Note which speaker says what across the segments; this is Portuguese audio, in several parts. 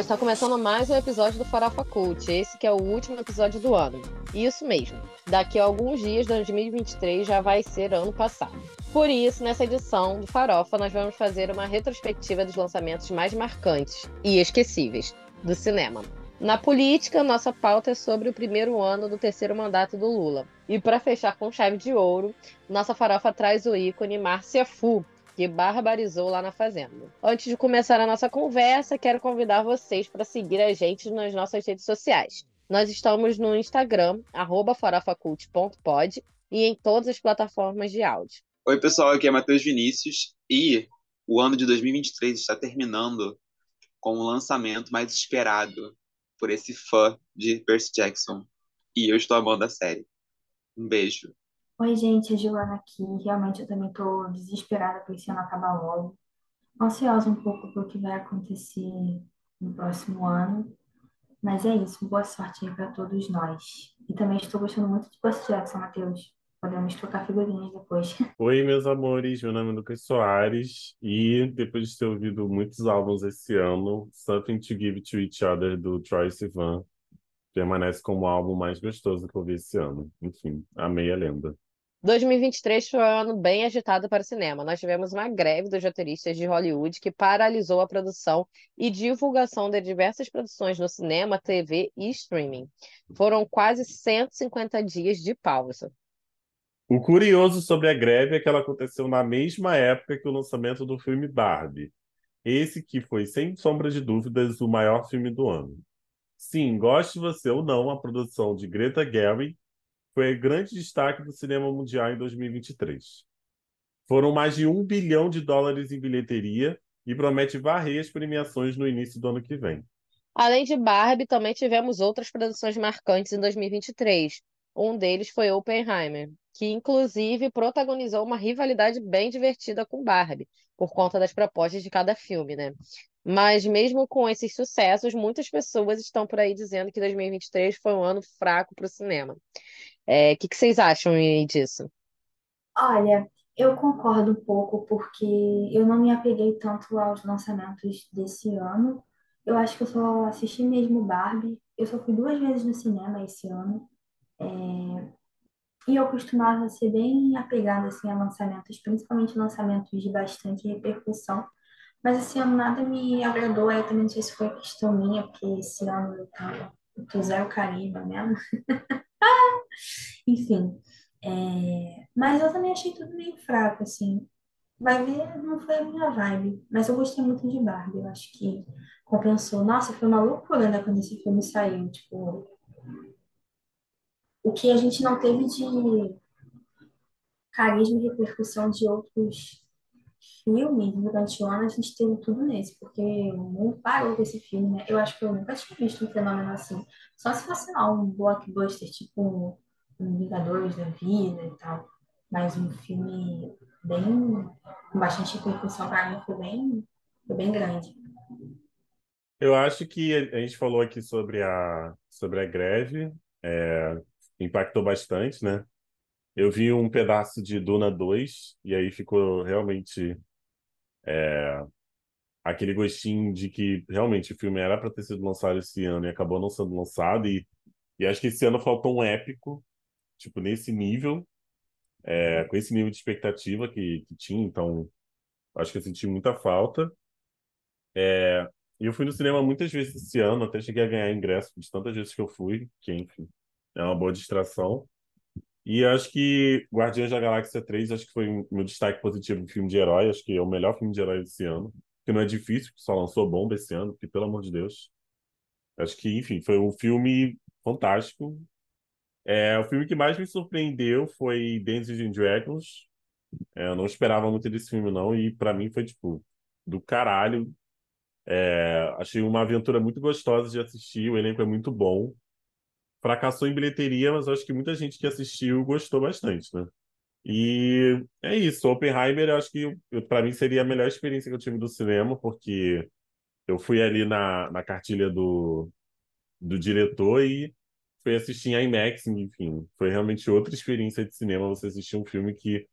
Speaker 1: Está começando mais um episódio do Farofa Cult, esse que é o último episódio do ano. Isso mesmo, daqui a alguns dias, 2023 já vai ser ano passado. Por isso, nessa edição do Farofa, nós vamos fazer uma retrospectiva dos lançamentos mais marcantes e esquecíveis do cinema. Na política, nossa pauta é sobre o primeiro ano do terceiro mandato do Lula. E para fechar com chave de ouro, nossa farofa traz o ícone Márcia Fu, que barbarizou lá na Fazenda. Antes de começar a nossa conversa, quero convidar vocês para seguir a gente nas nossas redes sociais. Nós estamos no Instagram, farofacult.pod e em todas as plataformas de áudio.
Speaker 2: Oi, pessoal, aqui é Matheus Vinícius e o ano de 2023 está terminando com o lançamento mais esperado por esse fã de Percy Jackson. E eu estou amando a série. Um beijo.
Speaker 3: Oi, gente, a Giovana aqui. Realmente eu também tô desesperada por esse ano acabar logo. Ansiosa um pouco por o que vai acontecer no próximo ano. Mas é isso, boa sorte aí para todos nós. E também estou gostando muito de Percy Jackson, Matheus. Podemos trocar figurinhas depois.
Speaker 4: Oi, meus amores, meu nome é Lucas Soares e depois de ter ouvido muitos álbuns esse ano, Something to Give to Each Other do Troye Sivan permanece como o álbum mais gostoso que eu vi esse ano. Enfim, amei a lenda.
Speaker 1: 2023 foi um ano bem agitado para o cinema. Nós tivemos uma greve dos roteiristas de Hollywood que paralisou a produção e divulgação de diversas produções no cinema, TV e streaming. Foram quase 150 dias de pausa.
Speaker 4: O curioso sobre a greve é que ela aconteceu na mesma época que o lançamento do filme Barbie. Esse que foi, sem sombra de dúvidas, o maior filme do ano. Sim, goste você ou não, a produção de Greta Gerwig foi grande destaque do cinema mundial em 2023. Foram mais de um bilhão de dólares em bilheteria e promete varrer as premiações no início do ano que vem.
Speaker 1: Além de Barbie, também tivemos outras produções marcantes em 2023. Um deles foi Oppenheimer, que inclusive protagonizou uma rivalidade bem divertida com Barbie, por conta das propostas de cada filme, né? Mas mesmo com esses sucessos, muitas pessoas estão por aí dizendo que 2023 foi um ano fraco para o cinema. É, o que, que vocês acham disso?
Speaker 3: Olha, eu concordo um pouco, porque eu não me apeguei tanto aos lançamentos desse ano. Eu acho que eu só assisti mesmo Barbie. Eu só fui duas vezes no cinema esse ano. É, E eu costumava ser bem apegada assim, a lançamentos, principalmente lançamentos de bastante repercussão. Mas esse ano nada me agradou. Aí também não sei se foi questão minha, porque esse ano eu tava, eu tô zero mesmo. Enfim, é, mas eu também achei tudo meio fraco, assim. Vai ver, não foi a minha vibe. Mas eu gostei muito de Barbie. Eu acho que compensou. Nossa, foi uma loucura, né, quando esse filme saiu. Tipo, o que a gente não teve de carisma e repercussão de outros filmes durante o ano, a gente teve tudo nesse, porque o mundo parou com esse filme, né? Eu acho que eu nunca tinha visto um fenômeno assim. Só se fosse lá um blockbuster, tipo um Vingadores da Vida e tal. Mas um filme bem, com bastante repercussão para mim foi bem, foi bem grande.
Speaker 4: Eu acho que a gente falou aqui sobre a, sobre a greve, é, impactou bastante, né? Eu vi um pedaço de Duna 2 e aí ficou realmente é, aquele gostinho de que realmente o filme era para ter sido lançado esse ano e acabou não sendo lançado. E, e acho que esse ano faltou um épico, tipo, nesse nível, é, com esse nível de expectativa que, que tinha. Então, acho que eu senti muita falta. É, e eu fui no cinema muitas vezes esse ano, até cheguei a ganhar ingresso de tantas vezes que eu fui, que enfim, é uma boa distração. E acho que Guardiões da Galáxia 3 acho que foi meu destaque positivo de filme de herói, acho que é o melhor filme de herói desse ano, que não é difícil, só lançou bomba esse ano, porque pelo amor de Deus. Acho que, enfim, foi um filme fantástico. É, o filme que mais me surpreendeu foi Dungeons and Dragons. É, eu não esperava muito desse filme não e para mim foi tipo do caralho. É, achei uma aventura muito gostosa de assistir, o elenco é muito bom fracassou em bilheteria, mas acho que muita gente que assistiu gostou bastante, né? E é isso. Oppenheimer, eu acho que para mim seria a melhor experiência que eu tive do cinema, porque eu fui ali na, na cartilha do, do diretor e fui assistir em IMAX, enfim. Foi realmente outra experiência de cinema você assistir um filme que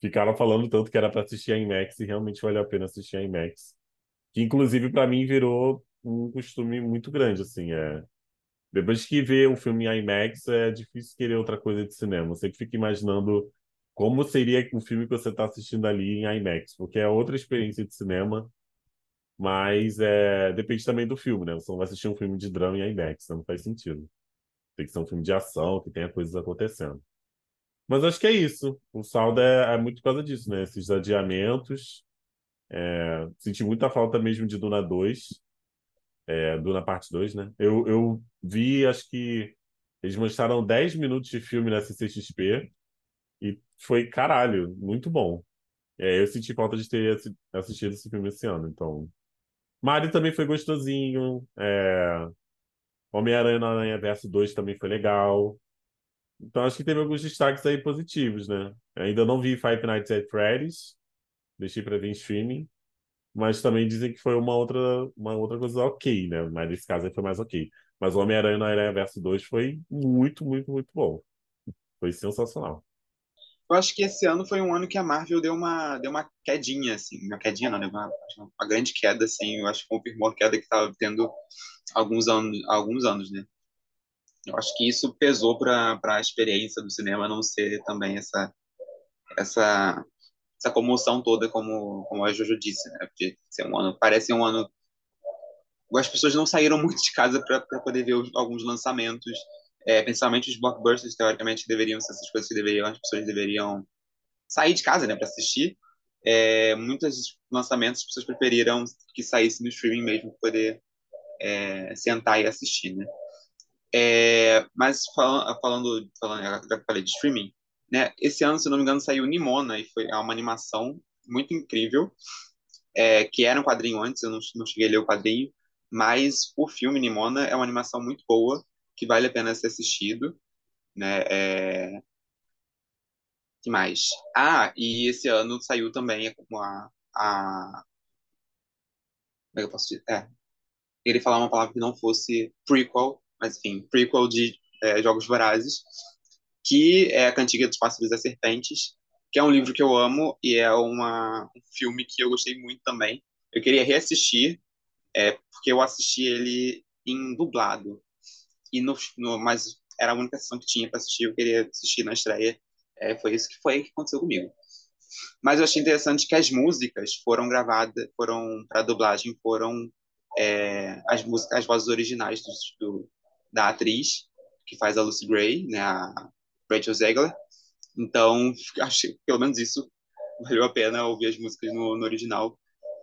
Speaker 4: ficaram falando tanto que era para assistir em IMAX e realmente valeu a pena assistir em IMAX. Que inclusive para mim virou um costume muito grande, assim, é... Depois que vê um filme em IMAX, é difícil querer outra coisa de cinema. Você que fica imaginando como seria o filme que você está assistindo ali em IMAX, porque é outra experiência de cinema, mas é... depende também do filme, né? Você não vai assistir um filme de drama em IMAX, não faz sentido. Tem que ser um filme de ação, que tenha coisas acontecendo. Mas acho que é isso. O saldo é, é muito por causa disso, né? Esses adiamentos. É, senti muita falta mesmo de Duna 2. É, Duna Parte 2, né? Eu, eu vi, acho que eles mostraram 10 minutos de filme na CCXP e foi caralho, muito bom. É, eu senti falta de ter assistido esse filme esse ano, então. Mario também foi gostosinho. É... Homem-Aranha no Aranha Verso 2 também foi legal. Então acho que teve alguns destaques aí positivos, né? Ainda não vi Five Nights at Freddy's, deixei para ver em streaming, mas também dizem que foi uma outra, uma outra coisa ok, né? Mas nesse caso aí foi mais ok. Mas o Homem-Aranha no Aranha Verso 2 foi muito, muito, muito bom. Foi sensacional.
Speaker 5: Eu acho que esse ano foi um ano que a Marvel deu uma, deu uma quedinha, assim, uma quedinha não, né? uma, uma grande queda, assim, eu acho que confirmou a queda que estava tendo alguns anos, alguns anos, né? Eu acho que isso pesou para a experiência do cinema não ser também essa essa essa comoção toda como como a Jojo disse, né? Porque ser um ano parece um ano as pessoas não saíram muito de casa para poder ver alguns lançamentos, é, principalmente os blockbusters teoricamente deveriam ser essas coisas que deveriam as pessoas deveriam sair de casa, né, para assistir. É, muitos lançamentos as pessoas preferiram que saísse no streaming mesmo para poder é, sentar e assistir, né? É, mas falando, falando, falando, já falei de streaming, né? Esse ano, se não me engano, saiu Nimona e foi uma animação muito incrível, é, que era um quadrinho antes, eu não, não cheguei a ler o quadrinho, mas o filme Nimona é uma animação muito boa, que vale a pena ser assistido, né? É... que mais? Ah, e esse ano saiu também a, a... como é que eu posso dizer? É, ele falar uma palavra que não fosse prequel, mas enfim, prequel de é, Jogos Vorazes, que é A Cantiga dos Pássaros das Serpentes, que é um livro que eu amo e é uma, um filme que eu gostei muito também. Eu queria reassistir, é, porque eu assisti ele em dublado, e no, no, mas era a única sessão que tinha para assistir, eu queria assistir na estreia. É, foi isso que foi que aconteceu comigo. Mas eu achei interessante que as músicas foram gravadas, foram para dublagem, foram é, as músicas, as vozes originais do, do, da atriz que faz a Lucy Gray, né, a Rachel Zegler. Então, acho que pelo menos isso valeu a pena ouvir as músicas no, no original.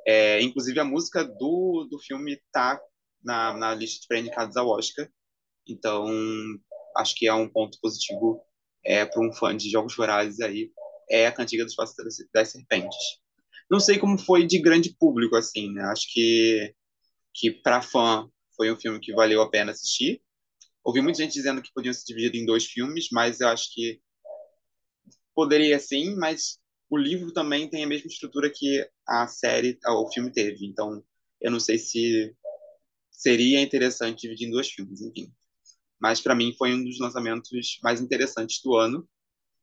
Speaker 5: É, inclusive, a música do, do filme tá na, na lista de pré-indicados ao Oscar. Então, acho que é um ponto positivo é, para um fã de Jogos Vorazes aí, é a Cantiga dos Pássaros das Serpentes. Não sei como foi de grande público, assim, né? Acho que, que para fã foi um filme que valeu a pena assistir. Ouvi muita gente dizendo que podiam ser divididos em dois filmes, mas eu acho que poderia sim, mas o livro também tem a mesma estrutura que a série, o filme teve. Então, eu não sei se seria interessante dividir em dois filmes, enfim. Mas para mim foi um dos lançamentos mais interessantes do ano.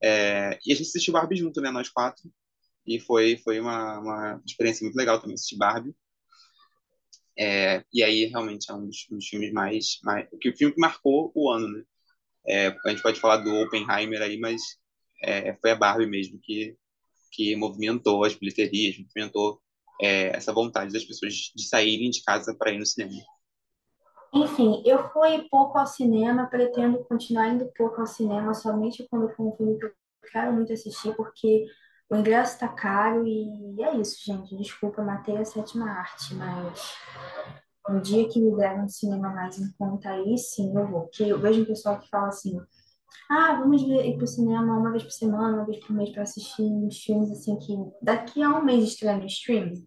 Speaker 5: É... e a gente assistiu Barbie junto, né, nós quatro. E foi foi uma, uma experiência muito legal também assistir Barbie. É, e aí realmente é um dos, um dos, filmes mais, mais. que o filme que marcou o ano, né? É, a gente pode falar do Oppenheimer aí, mas é, foi a Barbie mesmo que, que movimentou as bilheterias, movimentou é, essa vontade das pessoas de saírem de casa para ir no cinema.
Speaker 3: Enfim, eu fui pouco ao cinema, pretendo continuar indo pouco ao cinema somente quando for um filme que eu quero muito assistir, porque o ingresso está caro e é isso, gente. Desculpa, matei a sétima arte, mas no dia que me der um cinema mais em conta, aí sim eu vou. Porque eu vejo um pessoal que fala assim: ah, vamos ver, ir pro cinema uma vez por semana, uma vez por mês para assistir uns filmes assim que daqui a um mês estreia no streaming.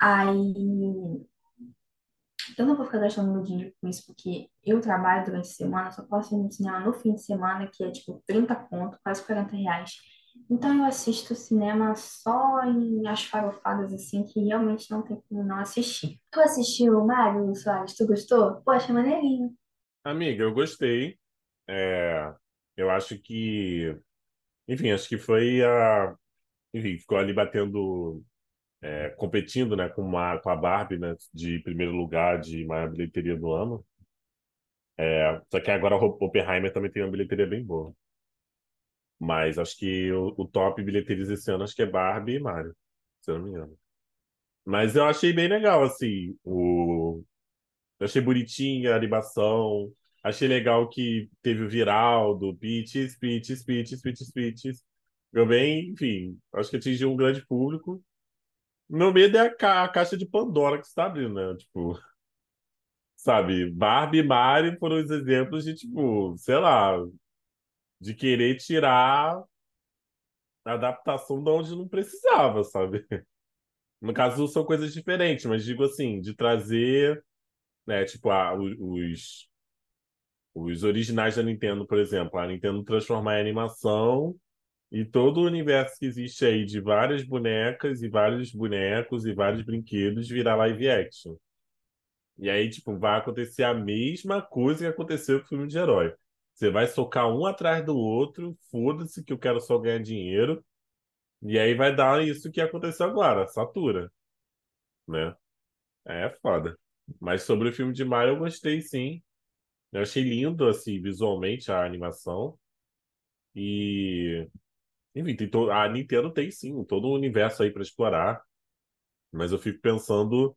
Speaker 3: Aí eu não vou ficar gastando meu dinheiro com isso, porque eu trabalho durante a semana, só posso ir no cinema no fim de semana, que é tipo 30 conto, quase 40 reais. Então eu assisto cinema só em as farofadas assim que realmente não tem como não assistir. Tu assistiu Mário Soares? Tu gostou? Poxa, maneirinho.
Speaker 4: Amiga, eu gostei. É, eu acho que, enfim, acho que foi a, enfim, ficou ali batendo é, competindo né, com, uma, com a Barbie né, de primeiro lugar de maior bilheteria do ano. É, só que agora o Oppenheimer também tem uma bilheteria bem boa. Mas acho que o, o top bilheterias esse ano acho que é Barbie e Mario, se eu não me engano. Mas eu achei bem legal, assim, o... Eu achei bonitinha a animação, achei legal que teve o viral do Peaches, Peaches, Peaches, Peaches, Peaches. Eu bem, enfim, acho que atingiu um grande público. Meu medo é a, ca a caixa de Pandora que está abrindo, né? Tipo, sabe, Barbie e Mario foram os exemplos de, tipo, sei lá, de querer tirar a adaptação de onde não precisava, sabe? No caso, são coisas diferentes, mas digo assim, de trazer, né, tipo, a, os, os originais da Nintendo, por exemplo, a Nintendo transformar em animação e todo o universo que existe aí de várias bonecas e vários bonecos e vários brinquedos virar live action. E aí, tipo, vai acontecer a mesma coisa que aconteceu com o filme de herói. Você vai socar um atrás do outro, foda-se que eu quero só ganhar dinheiro. E aí vai dar isso que aconteceu agora, satura. Né? É foda. Mas sobre o filme de Mario eu gostei sim. Eu achei lindo, assim, visualmente a animação. E. Enfim, tem to... a Nintendo tem sim todo um universo aí para explorar. Mas eu fico pensando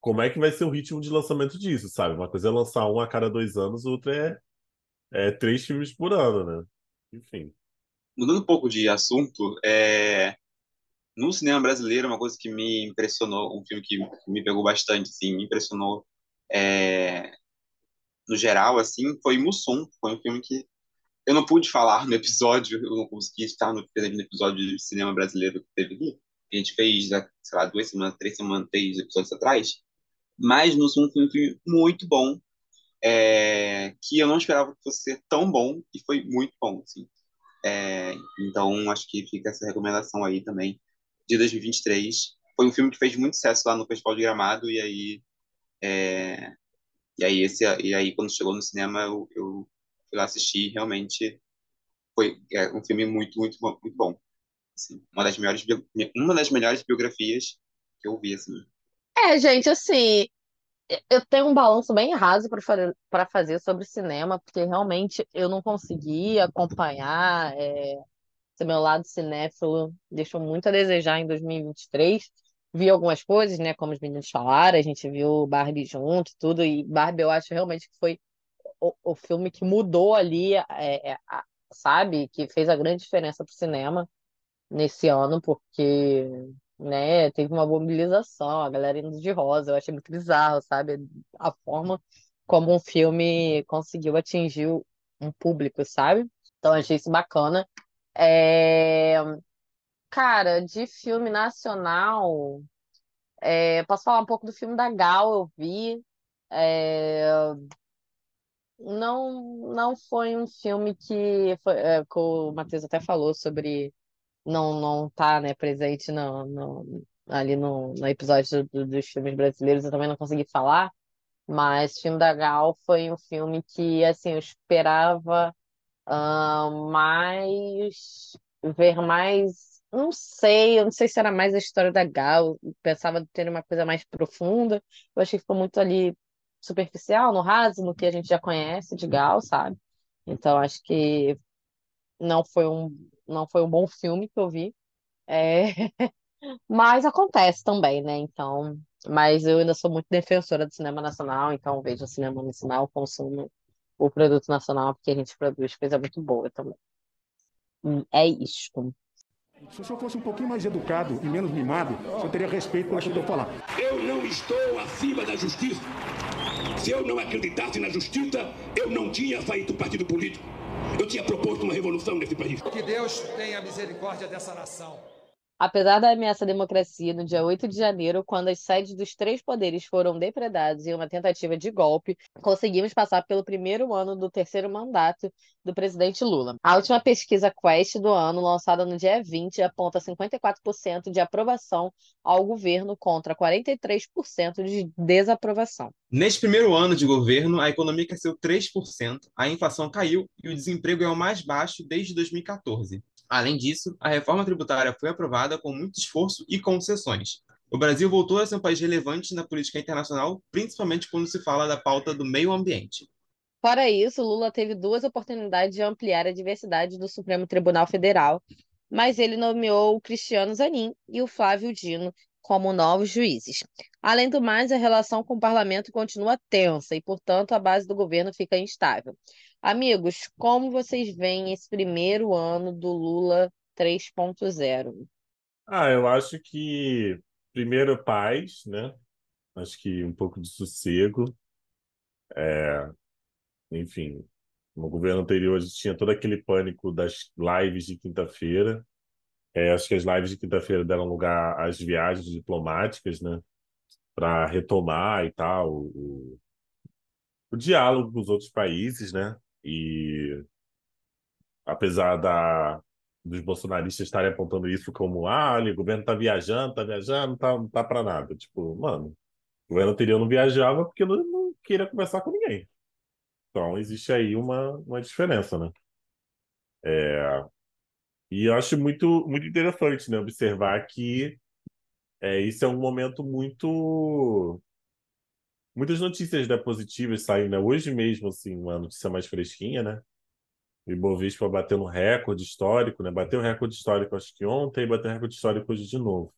Speaker 4: como é que vai ser o ritmo de lançamento disso, sabe? Uma coisa é lançar um a cada dois anos, outra é, é três filmes por ano, né? Enfim
Speaker 2: mudando um pouco de assunto, é, no cinema brasileiro, uma coisa que me impressionou, um filme que me pegou bastante, assim, me impressionou é, no geral, assim, foi Mussum. Foi um filme que eu não pude falar no episódio, eu não consegui estar no, no episódio de cinema brasileiro que teve ali. A gente fez, sei lá, duas semanas, três semanas, três episódios atrás. Mas Mussum foi um filme muito bom, é, que eu não esperava que fosse ser tão bom, e foi muito bom, assim. É, então, acho que fica essa recomendação aí também de 2023. Foi um filme que fez muito sucesso lá no Festival de Gramado e aí é, e aí esse e aí quando chegou no cinema eu, eu fui lá assistir realmente foi é, um filme muito muito bom, muito bom. Assim, uma das melhores uma das melhores biografias que eu vi assim.
Speaker 1: É, gente, assim, eu tenho um balanço bem raso para fazer sobre cinema, porque realmente eu não consegui acompanhar. É, esse meu lado cinéfilo deixou muito a desejar em 2023. Vi algumas coisas, né? Como os meninos falaram, a gente viu Barbie junto, tudo, e Barbie eu acho realmente que foi o, o filme que mudou ali, é, a, sabe? Que fez a grande diferença para o cinema nesse ano, porque né? Teve uma mobilização, a galera indo de rosa, eu achei muito bizarro, sabe? A forma como um filme conseguiu atingir um público, sabe? Então achei isso bacana. É... Cara, de filme nacional, é... posso falar um pouco do filme da Gal, eu vi. É... Não, não foi um filme que, foi, que o Matheus até falou sobre não não tá, né, presente no, no ali no, no episódio do, dos filmes brasileiros, eu também não consegui falar, mas o filme da Gal foi um filme que, assim, eu esperava uh, mais, ver mais, não sei, eu não sei se era mais a história da Gal, eu pensava ter uma coisa mais profunda, eu achei que ficou muito ali superficial, no raso, no que a gente já conhece de Gal, sabe? Então, acho que não foi um, não foi um bom filme que eu vi. É... Mas acontece também, né? Então, mas eu ainda sou muito defensora do cinema nacional, então vejo o cinema nacional, consumo o produto nacional, porque a gente produz coisa muito boa também. Hum, é isso.
Speaker 6: Se o senhor fosse um pouquinho mais educado e menos mimado, o senhor teria respeito pelo que eu estou falando.
Speaker 7: Eu não estou acima da justiça. Se eu não acreditasse na justiça, eu não tinha feito partido político. Eu tinha proposto uma revolução nesse país.
Speaker 8: Que Deus tenha misericórdia dessa nação.
Speaker 1: Apesar da ameaça à democracia, no dia 8 de janeiro, quando as sedes dos três poderes foram depredadas em uma tentativa de golpe, conseguimos passar pelo primeiro ano do terceiro mandato do presidente Lula. A última pesquisa Quest do ano, lançada no dia 20, aponta 54% de aprovação ao governo contra 43% de desaprovação.
Speaker 5: Neste primeiro ano de governo, a economia cresceu 3%, a inflação caiu e o desemprego é o mais baixo desde 2014. Além disso, a reforma tributária foi aprovada com muito esforço e concessões. O Brasil voltou a ser um país relevante na política internacional, principalmente quando se fala da pauta do meio ambiente.
Speaker 1: Fora isso, Lula teve duas oportunidades de ampliar a diversidade do Supremo Tribunal Federal, mas ele nomeou o Cristiano Zanin e o Flávio Dino como novos juízes. Além do mais, a relação com o parlamento continua tensa e, portanto, a base do governo fica instável. Amigos, como vocês veem esse primeiro ano do Lula 3.0?
Speaker 4: Ah, eu acho que primeiro paz, né? Acho que um pouco de sossego. É, enfim, no governo anterior a gente tinha todo aquele pânico das lives de quinta-feira. É, acho que as lives de quinta-feira deram lugar às viagens diplomáticas, né? Para retomar e tal o, o diálogo com os outros países, né? E apesar da, dos bolsonaristas estarem apontando isso como ah, o governo está viajando, está viajando, não tá, não tá para nada. Tipo, mano, o governo anterior não viajava porque não, não queria conversar com ninguém. Então, existe aí uma, uma diferença, né? É, e eu acho muito, muito interessante né, observar que é, isso é um momento muito. Muitas notícias né, positivas saindo. Né? Hoje mesmo, assim, uma notícia mais fresquinha, né? O Ibovespa batendo um recorde histórico, né? Bateu um recorde histórico, acho que ontem, e bateu um recorde histórico hoje de novo.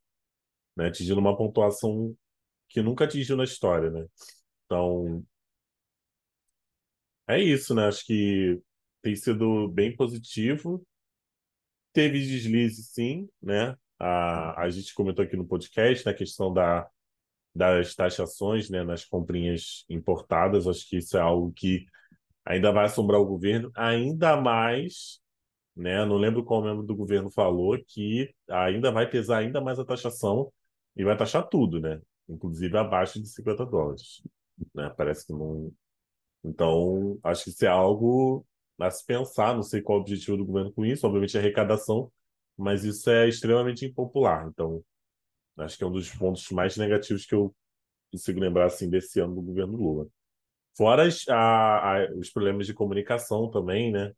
Speaker 4: Né? Atingindo uma pontuação que nunca atingiu na história, né? Então, é isso, né? Acho que tem sido bem positivo. Teve deslize, sim, né? A, a gente comentou aqui no podcast na né, questão da, das taxações né, nas comprinhas importadas. Acho que isso é algo que ainda vai assombrar o governo, ainda mais, né? Não lembro qual membro do governo falou que ainda vai pesar ainda mais a taxação e vai taxar tudo, né? Inclusive abaixo de 50 dólares. Né? Parece que não, então, acho que isso é algo a se pensar. Não sei qual o objetivo do governo com isso, obviamente é arrecadação, mas isso é extremamente impopular. Então, acho que é um dos pontos mais negativos que eu consigo lembrar assim, desse ano do governo Lula. Fora as, a, a, os problemas de comunicação também, né?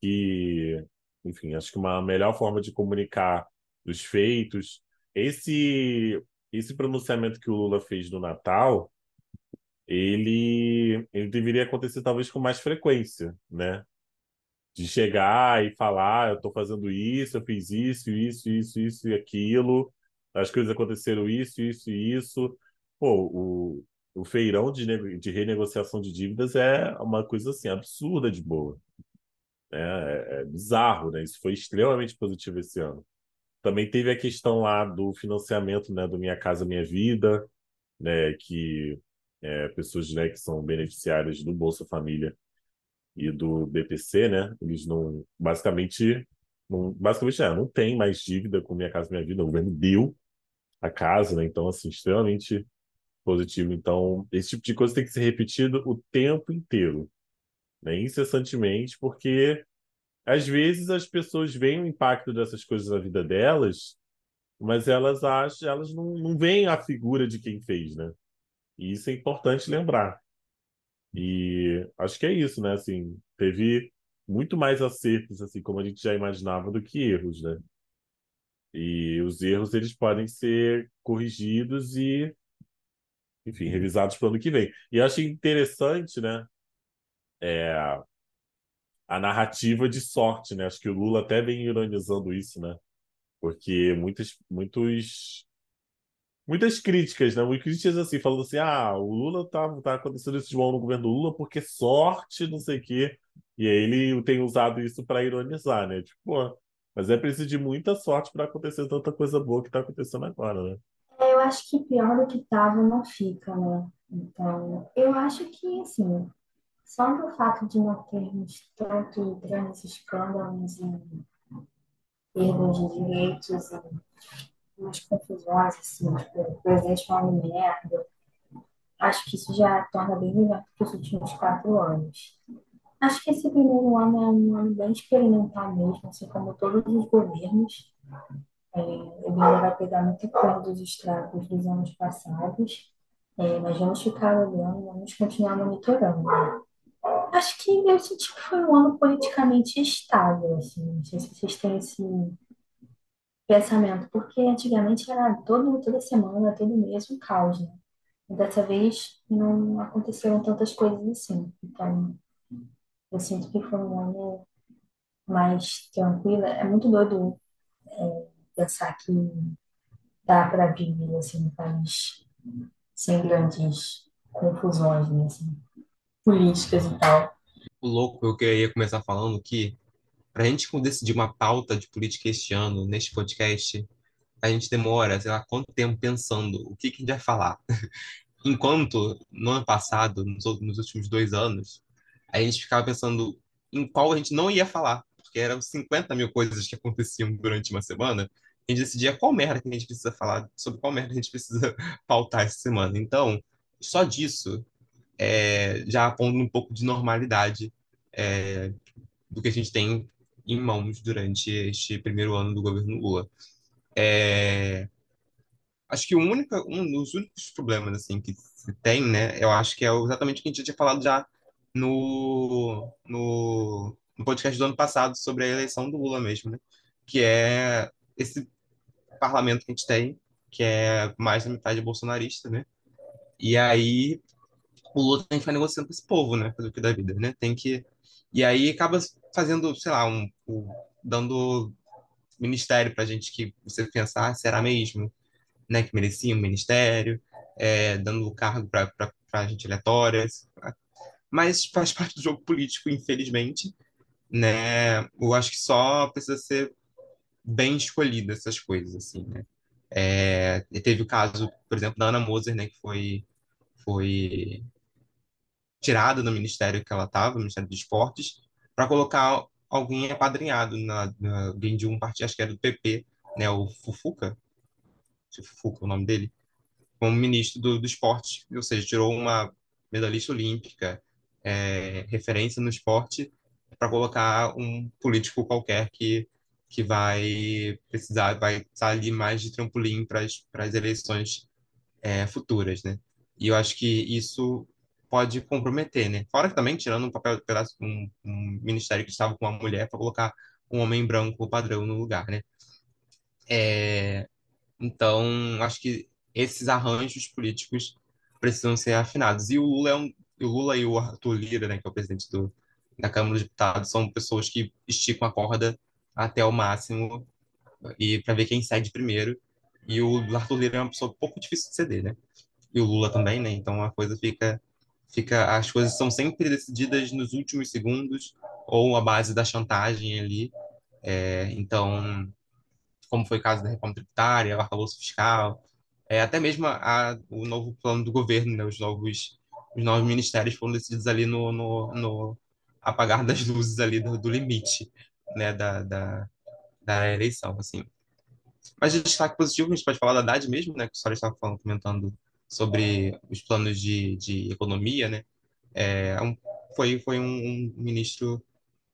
Speaker 4: Que, enfim, acho que uma melhor forma de comunicar os feitos. Esse, esse pronunciamento que o Lula fez no Natal ele, ele deveria acontecer talvez com mais frequência, né? De chegar e falar, eu estou fazendo isso, eu fiz isso, isso, isso, isso e aquilo, as coisas aconteceram isso, isso e isso. Pô, o, o feirão de, de renegociação de dívidas é uma coisa assim absurda de boa. Né? É, é bizarro, né? Isso foi extremamente positivo esse ano. Também teve a questão lá do financiamento, né, do Minha Casa Minha Vida, né, que é, pessoas né, que são beneficiárias do Bolsa Família e do BPC, né? Eles não, basicamente, não, basicamente, é, não tem mais dívida com Minha Casa Minha Vida. O governo deu a casa, né? Então, assim, extremamente positivo. Então, esse tipo de coisa tem que ser repetido o tempo inteiro, né? Incessantemente, porque às vezes as pessoas veem o impacto dessas coisas na vida delas, mas elas acham, elas não, não veem a figura de quem fez, né? E isso é importante lembrar. E acho que é isso, né? Assim, teve muito mais acertos, assim, como a gente já imaginava, do que erros, né? E os erros, eles podem ser corrigidos e, enfim, revisados para o ano que vem. E achei interessante, né? É, a narrativa de sorte, né? Acho que o Lula até vem ironizando isso, né? Porque muitos, muitos muitas críticas, né? Muitas críticas assim, falando assim: ah, o Lula tá, tá acontecendo isso de mal no governo do Lula porque sorte, não sei o quê. E aí ele tem usado isso para ironizar, né? Tipo, pô, mas é preciso de muita sorte para acontecer tanta coisa boa que tá acontecendo agora, né?
Speaker 3: É, eu acho que pior do que tava não fica, né? Então, eu acho que, assim, só do fato de não termos tanto grandes escândalos e perda de direitos umas confusões, assim, tipo, o presidente falando merda. Acho que isso já torna bem melhor do que os últimos quatro anos. Acho que esse primeiro ano é um ano bem experimental mesmo, assim como todos os governos. É, ele vai pegar muita coisa dos estragos dos anos passados, é, mas vamos ficar olhando, vamos continuar monitorando. Acho que eu senti que foi um ano politicamente estável, assim. Não sei se vocês têm esse pensamento, porque antigamente era todo, toda semana, todo mês um caos, né? E dessa vez não aconteceram tantas coisas assim. Então, eu sinto que foi um ano mais tranquilo. É muito doido é, pensar que dá para viver assim no país sem grandes confusões, né, assim, políticas e tal.
Speaker 5: O louco, eu queria começar falando que para a gente decidir uma pauta de política este ano, neste podcast, a gente demora, sei lá, quanto tempo pensando o que, que a gente vai falar. Enquanto no ano passado, nos, nos últimos dois anos, a gente ficava pensando em qual a gente não ia falar, porque eram 50 mil coisas que aconteciam durante uma semana. A gente decidia qual merda que a gente precisa falar, sobre qual merda a gente precisa pautar essa semana. Então, só disso é, já aponta um pouco de normalidade é, do que a gente tem em mãos durante este primeiro ano do governo Lula. É, acho que o único, um dos únicos problemas assim que se tem, né, eu acho que é exatamente o que a gente tinha falado já no, no, no podcast do ano passado sobre a eleição do Lula mesmo, né, que é esse parlamento que a gente tem, que é mais da metade bolsonarista, né, e aí o Lula tem que ficar negociando com esse povo, né, fazer o que da vida, né, tem que e aí acaba fazendo, sei lá, um, um dando ministério para gente que você pensar, será mesmo? Né, que merecia um ministério, é, dando cargo para gente aleatória. Mas faz parte do jogo político, infelizmente. Né? Eu acho que só precisa ser bem escolhida essas coisas, assim, né? É, teve o caso, por exemplo, da Ana Moser, né, que foi, foi tirada do ministério que ela estava, o Ministério dos Esportes, para colocar alguém apadrinhado na, na, de um partido, acho que era do PP, né, o Fufuca, Fufuca é o nome dele, como ministro do, do esporte, ou seja, tirou uma medalhista olímpica, é, referência no esporte, para colocar um político qualquer que, que vai precisar, vai estar ali mais de trampolim para as eleições é, futuras, né? E eu acho que isso pode comprometer, né? Fora que também tirando um papel pedaço um, um ministério que estava com uma mulher para colocar um homem branco padrão no lugar, né? É, então, acho que esses arranjos políticos precisam ser afinados. E o Lula é um, o Lula e o Arthur Lira, né, que é o presidente do, da Câmara dos Deputados, são pessoas que esticam a corda até o máximo e para ver quem cede primeiro. E o Arthur Lira é uma pessoa pouco difícil de ceder, né? E o Lula também, né? Então a coisa fica fica as coisas são sempre decididas nos últimos segundos ou à base da chantagem ali. É, então, como foi o caso da reforma tributária, o arcabouço fiscal, é, até mesmo a, o novo plano do governo, né, os novos os novos ministérios foram decididos ali no, no, no apagar das luzes ali do, do limite, né, da, da, da eleição, assim. Mas de destaque positivo, a gente pode falar da Haddad mesmo, né, que a senhora estava comentando sobre os planos de, de economia, né? É, um, foi, foi um, um, ministro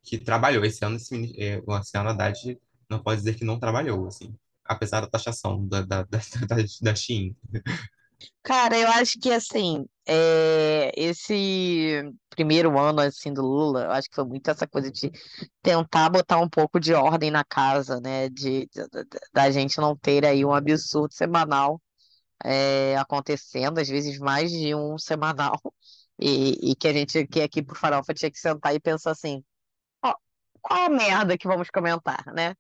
Speaker 5: que trabalhou. Esse ano, esse, é, ano Haddad não pode dizer que não trabalhou, assim, apesar da taxação da, da, da, da, da.
Speaker 1: Cara, eu acho que, assim, é, esse primeiro ano, assim, do Lula, eu acho que foi muito essa coisa de tentar botar um pouco de ordem na casa, né, de, de da gente não ter aí um absurdo semanal é, acontecendo, às vezes mais de um semanal, e, e, que a gente que aqui pro Farofa tinha que sentar e pensar assim, ó, qual a merda que vamos comentar, né?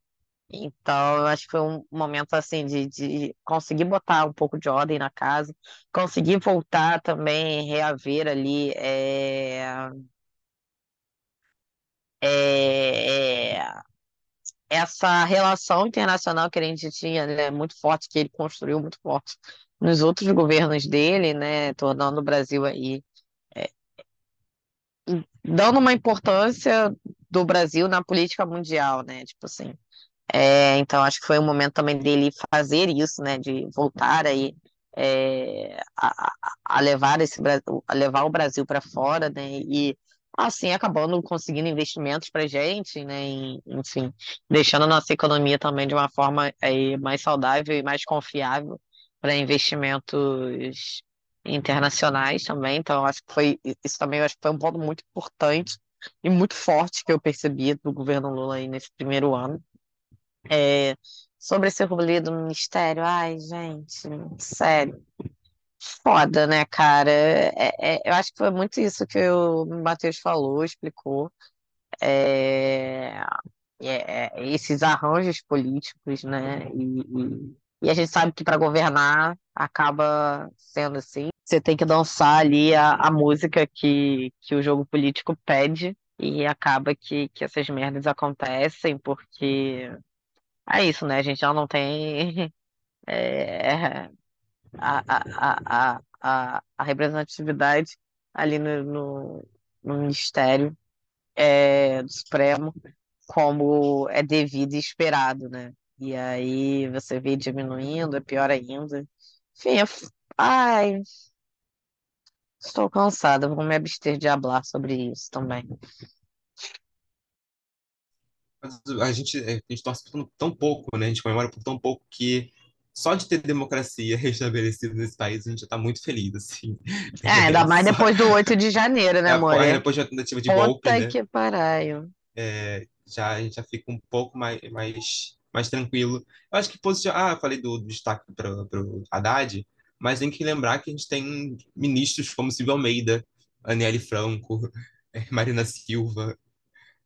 Speaker 1: Então, eu acho que foi um momento assim de, de conseguir botar um pouco de ordem na casa, conseguir voltar também, reaver ali é, é, essa relação internacional que a gente tinha, né, muito forte, que ele construiu muito forte nos outros governos dele, né, tornando o Brasil aí é, dando uma importância do Brasil na política mundial, né, tipo assim. É, então acho que foi um momento também dele fazer isso, né, de voltar aí é, a, a, levar esse a levar o Brasil para fora, né, e assim acabando conseguindo investimentos para gente, né, e, enfim, deixando a nossa economia também de uma forma aí, mais saudável e mais confiável para investimentos internacionais também. Então, acho que foi isso também, acho que foi um ponto muito importante e muito forte que eu percebi do governo Lula aí nesse primeiro ano. É, sobre esse rolê do ministério, ai, gente, sério. Foda, né, cara? É, é, eu acho que foi muito isso que o Matheus falou, explicou. É, é, é, esses arranjos políticos, né? E, e, e a gente sabe que para governar acaba sendo assim. Você tem que dançar ali a, a música que, que o jogo político pede, e acaba que, que essas merdas acontecem, porque é isso, né? A gente já não tem é, a, a, a, a, representatividade ali no, no, no Ministério é, do Supremo como é devido e esperado, né? E aí você vê diminuindo, é pior ainda. Enfim, é... ai, estou cansada, vou me abster de falar sobre isso também.
Speaker 5: A gente, a gente torce por tão pouco, né? A gente comemora por tão pouco que só de ter democracia restabelecida nesse país, a gente já está muito feliz, assim.
Speaker 1: É, ainda mais depois do 8 de janeiro, né,
Speaker 5: É,
Speaker 1: amor?
Speaker 5: é, depois da tentativa de golpe,
Speaker 1: Puta
Speaker 5: né?
Speaker 1: que pariu.
Speaker 5: É, já, a gente já fica um pouco mais, mais, mais tranquilo. Eu acho que positivo. Ah, falei do, do destaque para o Haddad, mas tem que lembrar que a gente tem ministros como Silvio Almeida, Aniele Franco, eh, Marina Silva,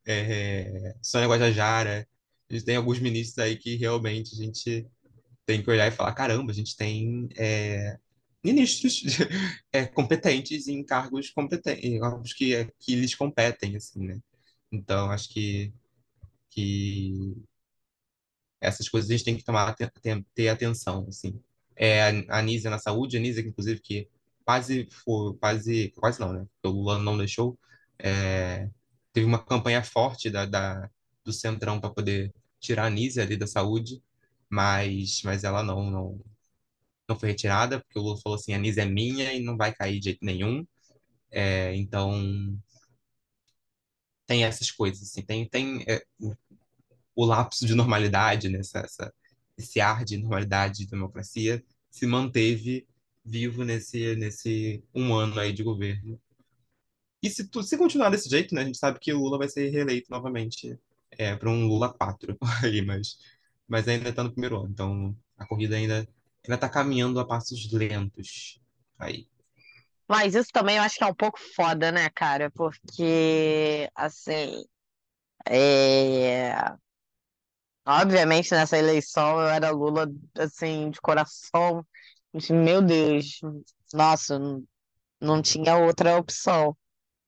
Speaker 5: eh, Sônia Guajajara. A gente tem alguns ministros aí que realmente a gente tem que olhar e falar: caramba, a gente tem eh, ministros eh, competentes em cargos competentes, em cargos que, que lhes competem, assim, né? Então, acho que, que essas coisas a gente tem que tomar ter, atenção, assim. É, a Anísia na saúde, a Anísia, inclusive, que quase foi, quase, quase não, né? O Lula não deixou, é, teve uma campanha forte da, da do Centrão para poder tirar a Anísia ali da saúde, mas, mas ela não, não, não foi retirada, porque o Lula falou assim, a Anísia é minha e não vai cair de jeito nenhum. É, então, tem essas coisas, assim, tem, tem é, o, lapso de normalidade, né, essa, essa- esse ar de normalidade de democracia se manteve vivo nesse, nesse um ano aí de governo. E se, se continuar desse jeito, né, a gente sabe que o Lula vai ser reeleito novamente é, para um Lula 4 aí, mas, mas ainda está no primeiro ano, então a corrida ainda ainda está caminhando a passos lentos aí.
Speaker 1: Mas isso também eu acho que é um pouco foda, né, cara? Porque, assim, é... obviamente nessa eleição eu era Lula, assim, de coração. Meu Deus, nossa, não não tinha outra opção.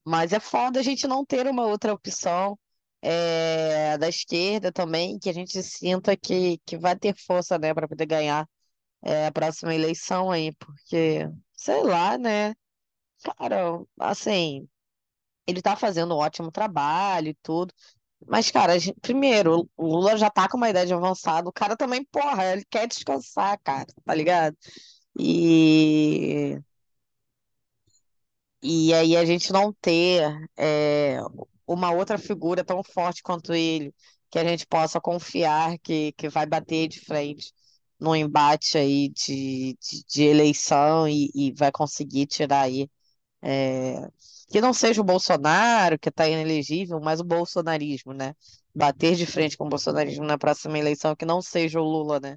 Speaker 1: Mas é foda a gente não ter uma outra opção é, da esquerda também, que a gente sinta que, que vai ter força, né, para poder ganhar é, a próxima eleição aí, porque, sei lá, né? Cara, assim, ele tá fazendo um ótimo trabalho e tudo. Mas, cara, gente- primeiro, o Lula já tá com uma idade avançada. O cara também, porra, ele quer descansar, cara, tá ligado? E, e aí a gente não ter é, uma outra figura tão forte quanto ele, que a gente possa confiar que, que vai bater de frente num embate aí de, de, de eleição e, e vai conseguir tirar aí. É, que não seja o Bolsonaro, que está inelegível, mas o bolsonarismo, né? Bater de frente com o bolsonarismo na próxima eleição, que não seja o Lula, né?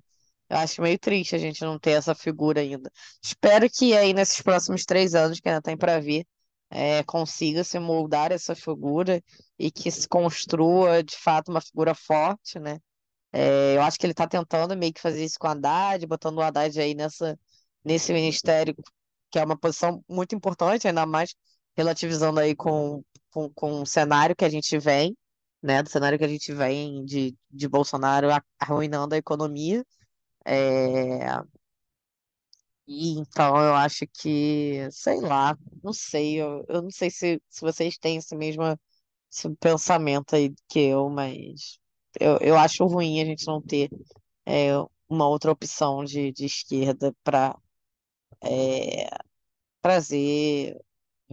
Speaker 1: Eu acho meio triste a gente não ter essa figura ainda. Espero que aí nesses próximos três anos, que ainda tem para vir, é, consiga se moldar essa figura e que se construa de fato uma figura forte, né? É, eu acho que ele está tentando meio que fazer isso com o Haddad, botando o Haddad aí nessa, nesse ministério, que é uma posição muito importante, ainda mais relativizando aí com, com, com o cenário que a gente vem, né? Do cenário que a gente vem de, de Bolsonaro arruinando a economia. É, e então eu acho que, sei lá, não sei, eu, eu não sei se, se vocês têm esse mesmo esse pensamento aí que eu, mas eu, eu acho ruim a gente não ter é, uma outra opção de, de esquerda para trazer,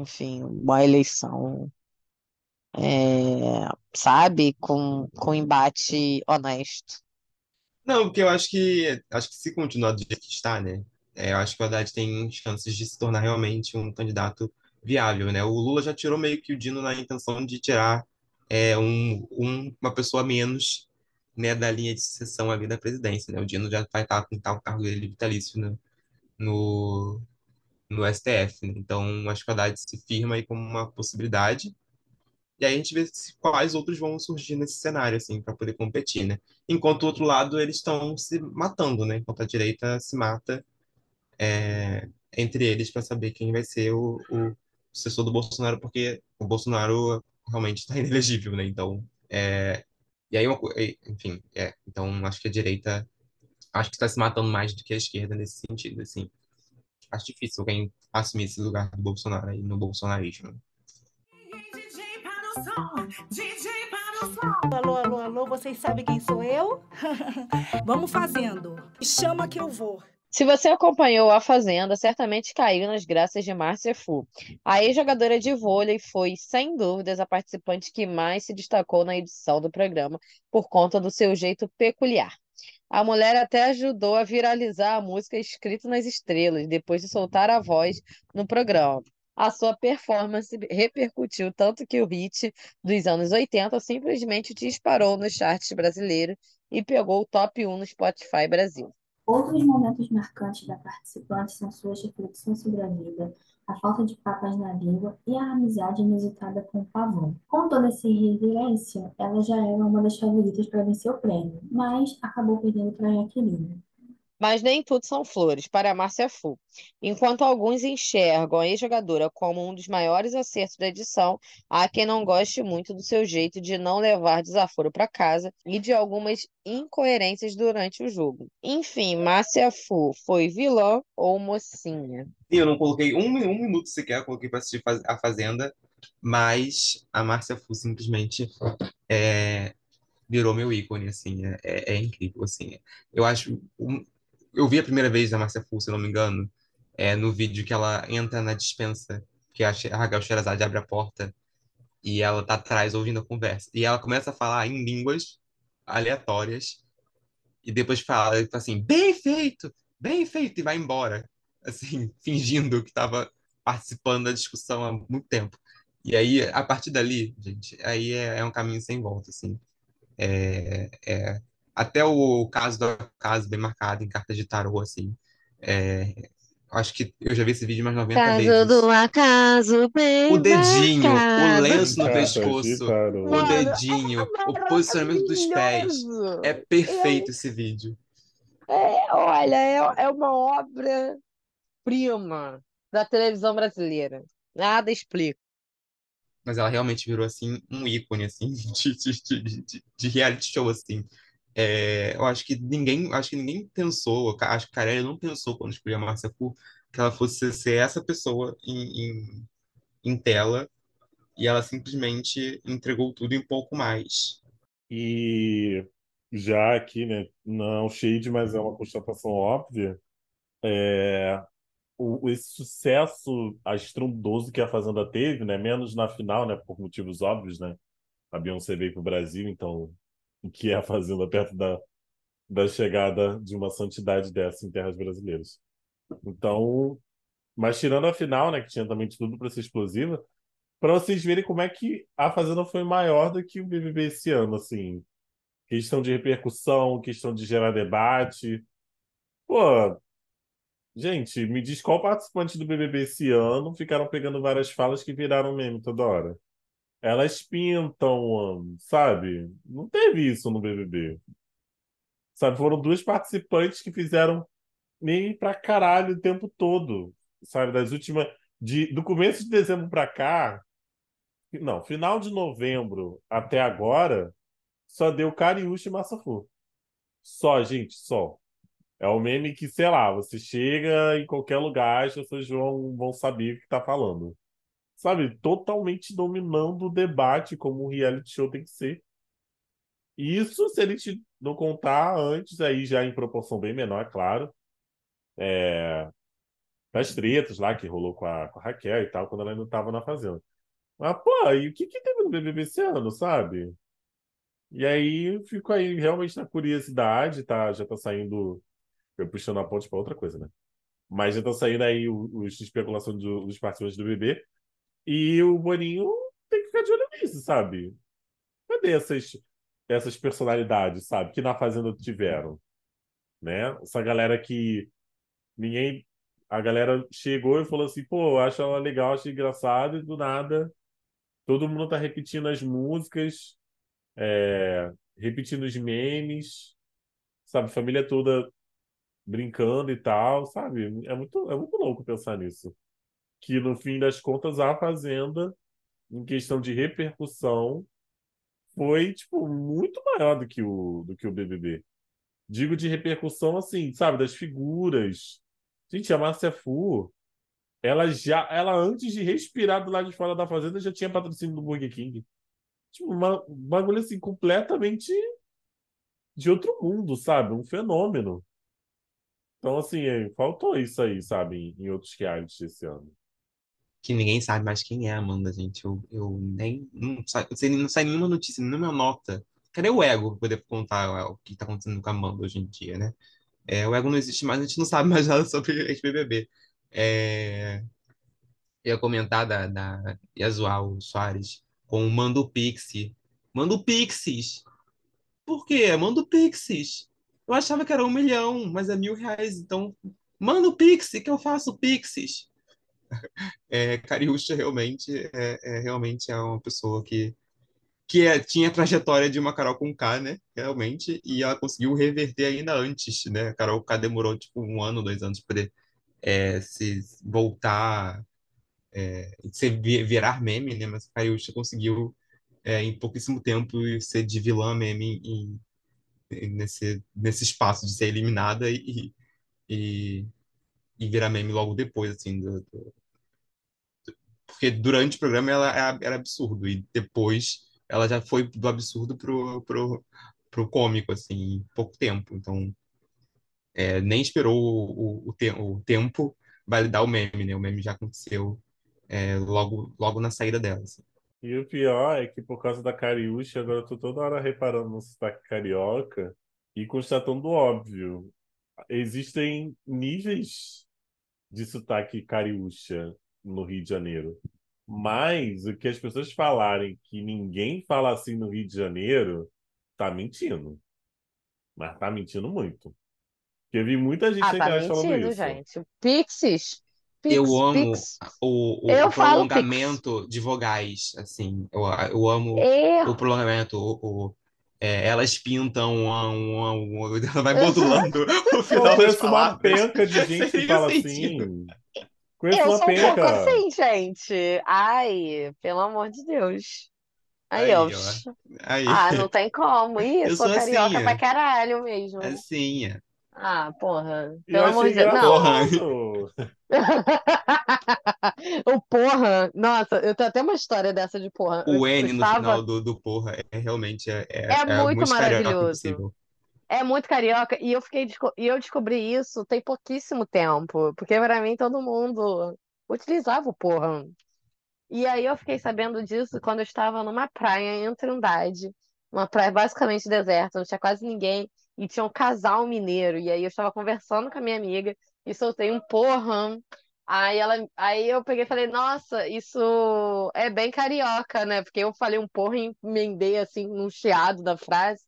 Speaker 1: enfim, uma eleição, é, sabe, com, com embate honesto.
Speaker 5: Não, porque eu acho que acho que se continuar do jeito que está, né? É, eu acho que o Haddad tem chances de se tornar realmente um candidato viável, né? O Lula já tirou meio que o Dino na intenção de tirar é, um, um, uma pessoa menos né, da linha de sucessão ali da presidência, né? O Dino já vai estar com tal cargo dele vitalício no, no, no STF, né? Então, o Haddad se firma aí como uma possibilidade. E aí a gente vê quais outros vão surgir nesse cenário, assim, para poder competir, né? Enquanto do outro lado, eles estão se matando, né? Enquanto a direita se mata é, entre eles para saber quem vai ser o, o sucessor do Bolsonaro, porque o Bolsonaro realmente está inelegível, né? Então, é, e aí, uma, enfim, é, então acho que a direita acho que está se matando mais do que a esquerda nesse sentido, assim. Acho difícil alguém assumir esse lugar do Bolsonaro aí no bolsonarismo.
Speaker 9: Alô, alô, alô, vocês sabem quem sou eu? Vamos fazendo. Chama que eu vou.
Speaker 1: Se você acompanhou A Fazenda, certamente caiu nas graças de Márcia Fu. A ex-jogadora de vôlei foi, sem dúvidas, a participante que mais se destacou na edição do programa por conta do seu jeito peculiar. A mulher até ajudou a viralizar a música Escrito nas Estrelas, depois de soltar a voz no programa. A sua performance repercutiu tanto que o hit dos anos 80 simplesmente disparou nos charts brasileiros e pegou o top 1 no Spotify Brasil.
Speaker 3: Outros momentos marcantes da participante são suas reflexões sobre a vida, a falta de papas na língua e a amizade inusitada com o pavão. Com toda essa irreverência, ela já era uma das favoritas para vencer o prêmio, mas acabou perdendo para Jaqueline.
Speaker 1: Mas nem tudo são flores para a Márcia Fu. Enquanto alguns enxergam a ex-jogadora como um dos maiores acertos da edição, há quem não goste muito do seu jeito de não levar desaforo para casa e de algumas incoerências durante o jogo. Enfim, Márcia Fu foi vilã ou mocinha?
Speaker 5: Eu não coloquei um, um minuto sequer, coloquei para assistir A Fazenda, mas a Márcia Fu simplesmente é, virou meu ícone, assim, é, é, é incrível, assim. Eu acho, um, eu vi a primeira vez a Márcia Fu, se não me engano, é, no vídeo que ela entra na dispensa, que a, Raquel Sherazade abre a porta e ela tá atrás ouvindo a conversa. E ela começa a falar em línguas aleatórias e depois fala assim, bem feito, bem feito, e vai embora, assim, fingindo que estava participando da discussão há muito tempo. E aí, a partir dali, gente, aí é, é um caminho sem volta, assim. É, é, até o caso do acaso bem marcado em carta de tarô, assim. É, acho que eu já vi esse vídeo mais 90
Speaker 1: Caso
Speaker 5: vezes.
Speaker 1: do acaso bem
Speaker 5: O dedinho, o
Speaker 1: marcado.
Speaker 5: lenço no pescoço, o dedinho, o posicionamento dos pés. É perfeito esse vídeo.
Speaker 1: É, olha, é, é uma obra-prima da televisão brasileira. Nada explica.
Speaker 5: Mas ela realmente virou, assim, um ícone, assim, de, de, de- de reality show, assim. É, eu acho que ninguém, acho que ninguém pensou, acho que Carelli não pensou quando escolheu a Márcia Fu, que ela fosse ser essa pessoa em, em, em tela, e ela simplesmente entregou tudo e um pouco mais.
Speaker 4: E já aqui, né, não shade, mas é uma constatação óbvia, é, o, esse sucesso estrondoso que a Fazenda teve, né, menos na final, né, por motivos óbvios, né, a Beyoncé veio para o Brasil, então o que é a Fazenda perto da, da chegada de uma santidade dessa em terras brasileiras? Então, mas tirando a final, né, que tinha também tudo para ser explosiva, para vocês verem como é que a Fazenda foi maior do que o BBB esse ano, assim, questão de repercussão, questão de gerar debate. Pô, gente, me diz qual participante do BBB esse ano ficaram pegando várias falas que viraram meme toda hora. Elas pintam, sabe? Não teve isso no BBB. Sabe, foram duas participantes que fizeram meme pra caralho o tempo todo. Sabe, das últimas. De, do começo de dezembro pra cá. Não, final de novembro até agora, só deu Cariúcha e Massafu. Só, gente, só. É o meme que, sei lá, você chega em qualquer lugar, as pessoas vão, vão saber o que tá falando. Sabe, totalmente dominando o debate como um reality show tem que ser. Isso, se a gente não contar antes, aí já em proporção bem menor, é claro. É, das tretas lá que rolou com a, com a Raquel e tal, quando ela ainda estava na Fazenda. Mas, pô, e o que que teve no BBB esse ano, sabe? E aí fico aí realmente na curiosidade, tá? Já tá saindo, eu puxando a ponte para outra coisa, né? Mas já estão saindo aí os especulações do, dos participantes do BBB. E o Boninho tem que ficar de olho nisso, sabe? Cadê essas, essas personalidades, sabe? Que na Fazenda tiveram. Né? Essa galera que ninguém. A galera chegou e falou assim, pô, acho ela legal, acho engraçado, e do nada todo mundo tá repetindo as músicas, é, repetindo os memes, sabe? Família toda brincando e tal, sabe? É muito, é muito louco pensar nisso. Que no fim das contas, a Fazenda, em questão de repercussão, foi, tipo, muito maior do que o, do que o BBB. Digo de repercussão, assim, sabe? Das figuras. Gente, a Márcia Fu, ela já, ela antes de respirar do lado de fora da fazenda, já tinha patrocínio do Burger King. Tipo, uma, um bagulho assim, completamente de outro mundo, sabe? Um fenômeno. Então, assim, é, faltou isso aí, sabe, em, em outros realities esse ano.
Speaker 5: Que ninguém sabe mais quem é a Amanda, gente. Eu, eu nem. Não sai, não sai nenhuma notícia, nenhuma nota. Cadê o ego pra poder contar o que tá acontecendo com a Amanda hoje em dia, né? É, o ego não existe mais, a gente não sabe mais nada sobre ex-BBB. É, ia comentar da, da. ia zoar o Soares com o Mando Pixie. Mando Pixies! Por quê? Mando Pixies! Eu achava que era um milhão, mas é mil reais. Então, manda o que eu faço Pixies. É, Cariúcha realmente é, é, realmente é uma pessoa que, que é, tinha a trajetória de uma Carol com K, né? Realmente, e ela conseguiu reverter ainda antes, né? A Carol K demorou tipo um ano, dois anos para é, se voltar, é, se virar meme, né? Mas a Cariúcha conseguiu é, em pouquíssimo tempo ser de vilã meme em, nesse, nesse espaço de ser eliminada e, e, e virar meme logo depois, assim, do, do... porque durante o programa ela era absurdo e depois ela já foi do absurdo pro, pro, pro cômico, assim, em pouco tempo. Então, é, nem esperou o, o, o, te, o tempo validar o meme, né? O meme já aconteceu é, logo, logo na saída dela. Assim.
Speaker 4: E o pior é que por causa da Cariúcha, agora eu tô toda hora reparando no sotaque carioca e constatando o óbvio. Existem níveis de sotaque cariúcha no Rio de Janeiro. Mas o que as pessoas falarem que ninguém fala assim no Rio de Janeiro, tá mentindo. Mas tá mentindo muito. Porque eu vi muita gente
Speaker 1: Ah, tá
Speaker 4: internet falando
Speaker 1: mentindo,
Speaker 4: isso.
Speaker 1: gente. Pixies. Pix,
Speaker 5: Eu amo
Speaker 1: Pix.
Speaker 5: o, o,
Speaker 1: Eu
Speaker 5: prolongamento de vogais, assim. Eu, eu amo
Speaker 1: É.
Speaker 5: o prolongamento, o, o- é, elas pintam um, um, um, ela vai modulando o
Speaker 4: Eu
Speaker 5: final das
Speaker 4: uma penca de gente que fala
Speaker 5: sentido.
Speaker 4: assim. Conheço
Speaker 1: Eu
Speaker 4: uma
Speaker 1: sou um pouco
Speaker 4: penca.
Speaker 1: assim, gente. Ai, pelo amor de Deus. Aí,
Speaker 5: Aí,
Speaker 1: ó.
Speaker 5: Aí.
Speaker 1: Ah, não tem como. Ih,
Speaker 5: Eu
Speaker 1: sou
Speaker 5: sou assim,
Speaker 1: carioca pra
Speaker 5: é.
Speaker 1: caralho mesmo.
Speaker 5: Assim, é.
Speaker 1: Ah, porra. Pelo amor de Deus. Não. O porra. Nossa, eu tenho até uma história dessa de porra. Eu
Speaker 5: O N no
Speaker 1: estava.
Speaker 5: final do, do porra é realmente é, é,
Speaker 1: É
Speaker 5: é
Speaker 1: muito
Speaker 5: carioca
Speaker 1: maravilhoso. É muito carioca e eu fiquei e eu descobri isso tem pouquíssimo tempo, porque pra mim todo mundo utilizava o porra. E aí eu fiquei sabendo disso quando eu estava numa praia em Trindade, uma praia basicamente deserta, não tinha quase ninguém, e tinha um casal mineiro. E aí eu estava conversando com a minha amiga e soltei um porra. Aí ela, aí eu peguei e falei, nossa, isso é bem carioca, né? Porque eu falei um porra e emendei assim num chiado da frase.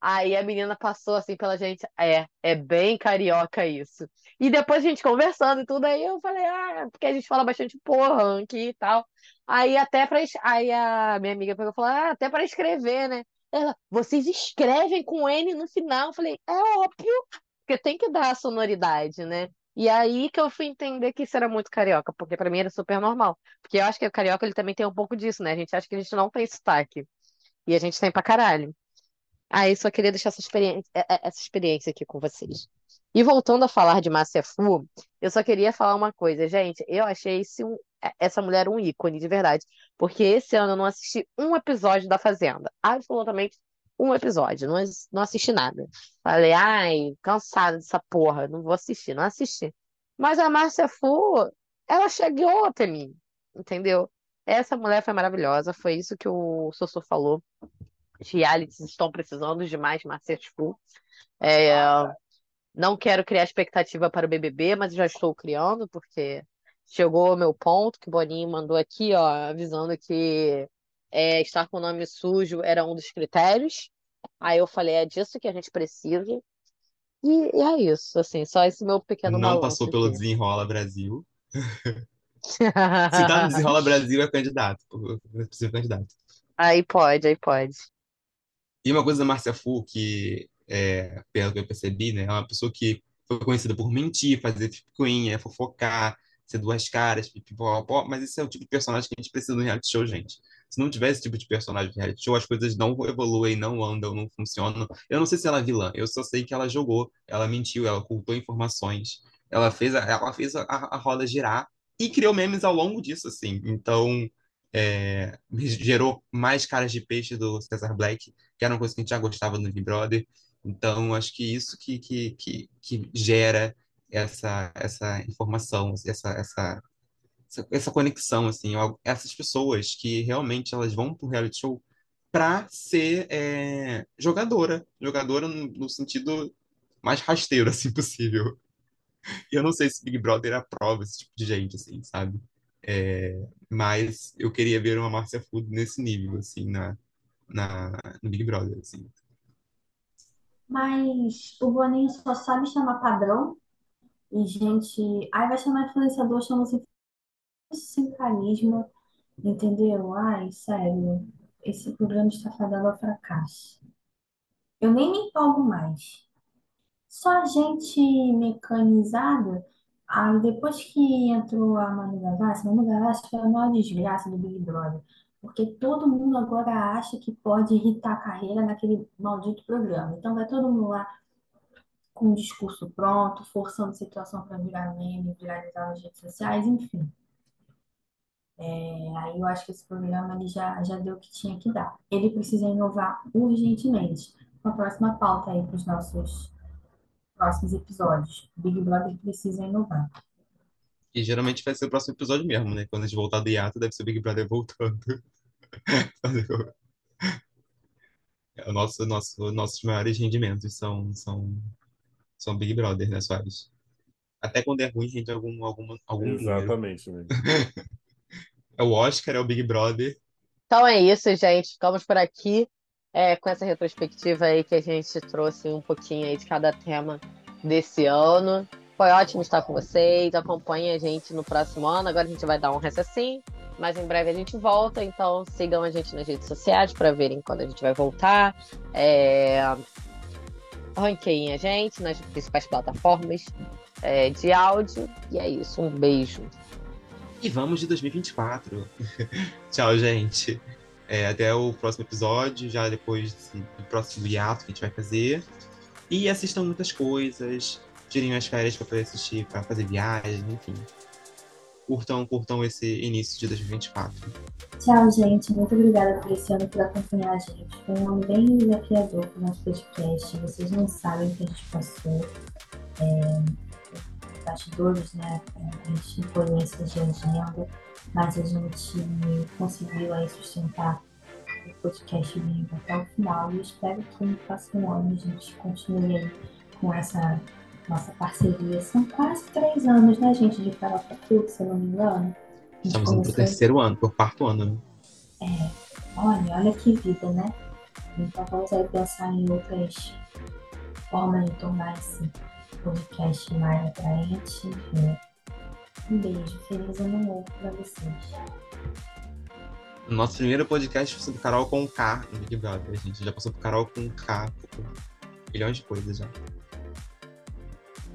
Speaker 1: Aí a menina passou assim pela gente, é, é bem carioca isso. E depois a gente conversando e tudo, aí eu falei, ah, porque a gente fala bastante porra aqui e tal. Aí até pra. Aí a minha amiga pegou e falou, ah, até para escrever, né? Ela, vocês escrevem com N no final? Eu falei, é óbvio, porque tem que dar a sonoridade, né? E aí que eu fui entender que isso era muito carioca, porque pra mim era super normal. Porque eu acho que o carioca ele também tem um pouco disso, né? A gente acha que a gente não tem sotaque. E a gente tem pra caralho. Aí só queria deixar essa experiência, é- é- essa experiência aqui com vocês. E voltando a falar de Márcia Fu, eu só queria falar uma coisa, gente. Eu achei um- essa mulher um ícone, de verdade. Porque esse ano eu não assisti um episódio da Fazenda. Absolutamente um episódio. Não, não assisti nada. Falei, ai, cansada dessa porra, não vou assistir, não assisti. Mas a Márcia Fu, ela chegou até mim, entendeu? Essa mulher foi maravilhosa, foi isso que o Sossô falou. Os realities estão precisando de mais Márcia Fu. É, Não quero criar expectativa para o BBB, mas já estou criando, porque chegou ao meu ponto, que o Boninho mandou aqui, ó, avisando que é, estar com o nome sujo era um dos critérios. Aí eu falei, é disso que a gente precisa. E, e é isso, assim, só esse meu pequeno
Speaker 5: Não passou pelo
Speaker 1: aqui.
Speaker 5: Desenrola Brasil. Se tá no Desenrola Brasil, é candidato. É possível candidato.
Speaker 1: Aí pode, aí pode.
Speaker 5: E uma coisa da Márcia Fu, que, é, pelo que eu percebi, né, é uma pessoa que foi conhecida por mentir, fazer picuinha, fofocar, ser duas caras, pipipopó, mas esse é o tipo de personagem que a gente precisa no reality show, gente. Se não tiver esse tipo de personagem no reality show, as coisas não evoluem, não andam, não funcionam. Eu não sei se ela é vilã, eu só sei que ela jogou, ela mentiu, ela ocultou informações, ela fez a, ela fez a, a roda girar e criou memes ao longo disso, assim. Então, é, gerou mais caras de peixe do Cesar Black, que era uma coisa que a gente já gostava no Big Brother. Então, acho que isso que, que, que, que gera essa, essa informação, essa, essa, essa, conexão, assim, essas pessoas que realmente elas vão para o reality show para ser é, jogadora, jogadora no, no sentido mais rasteiro, assim, possível. Eu não sei se Big Brother aprova esse tipo de gente, assim, sabe? É, mas eu queria ver uma Márcia Food nesse nível, assim, na, na, no Big Brother, assim.
Speaker 3: Mas o Boninho só sabe chamar padrão e gente. Aí vai chamar influenciador, chama sem carisma, entendeu? Ai, sério, esse programa está fadado ao fracasso. Eu nem me empolgo mais. Só gente mecanizada. Aí depois que entrou a Manu Gavassi, Manu Gavassi foi a maior desgraça do Big Brother. Porque todo mundo agora acha que pode irritar a carreira naquele maldito programa. Então vai todo mundo lá com um discurso pronto, forçando a situação para virar meme, viralizar nas redes sociais, enfim. É, aí eu acho que esse programa ele já, já deu o que tinha que dar. Ele precisa inovar urgentemente. Uma próxima pauta aí para os nossos próximos episódios. Big Brother precisa inovar.
Speaker 5: E geralmente vai ser o próximo episódio mesmo, né? Quando a gente voltar do hiato, deve ser o Big Brother voltando. É o nosso, nosso, nossos maiores rendimentos são, são, são Big Brother, né, Soares? Até quando é ruim, rende algum, algum, algum.
Speaker 4: Exatamente, né?
Speaker 5: É o Oscar, é o Big Brother.
Speaker 1: Então é isso, gente. Ficamos por aqui é, com essa retrospectiva aí que a gente trouxe um pouquinho aí de cada tema desse ano. Foi ótimo estar com vocês. Acompanhem a gente no próximo ano. Agora a gente vai dar um recessinho, mas em breve a gente volta. Então sigam a gente nas redes sociais para verem quando a gente vai voltar. É... Ranqueiem a gente nas principais plataformas é, de áudio. E é isso. Um beijo.
Speaker 5: E vamos de 2024. Tchau, gente. É, até o próximo episódio, já depois do próximo hiato que a gente vai fazer. E assistam muitas coisas, tirem as férias para poder assistir, para fazer viagem, enfim. Curtam, curtam esse início de 2024.
Speaker 3: Tchau, gente. Muito obrigada por esse ano, por acompanhar a gente. Foi um ano bem desafiador para o nosso podcast. Vocês não sabem o que a gente passou. É, bastidores, né? A gente influências de agenda, mas a gente conseguiu aí sustentar o podcast vivo até o final. E espero que no próximo ano a gente continue aí com essa nossa parceria. São quase três anos, né, gente, de Farofa Clube, se eu não me engano.
Speaker 5: Estamos indo pro terceiro ano, pro quarto ano. né?
Speaker 3: Olha, olha que vida, né? Então vamos aí pensar em outras formas de tornar esse podcast mais atraente. Enfim. Um beijo, feliz ano novo pra vocês.
Speaker 5: Nosso primeiro podcast foi sobre Carol com K no Big Brother. A gente já passou por Carol com K, por milhões de coisas já.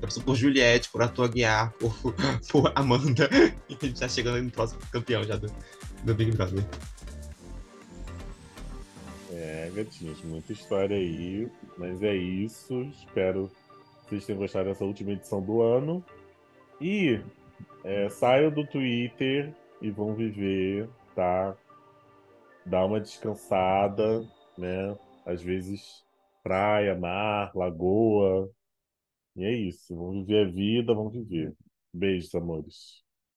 Speaker 5: Passou por Juliette, por Atua Guiar, por, por Amanda. E a gente tá chegando no próximo campeão já do, do Big Brother.
Speaker 4: É, gatinhos, muita história aí, mas é isso. Espero que vocês tenham gostado dessa última edição do ano. E é, saiam do Twitter e vão viver, tá? Dá uma descansada, né? Às vezes praia, mar, lagoa. E é isso. Vão viver a vida, vão viver. Beijos, amores.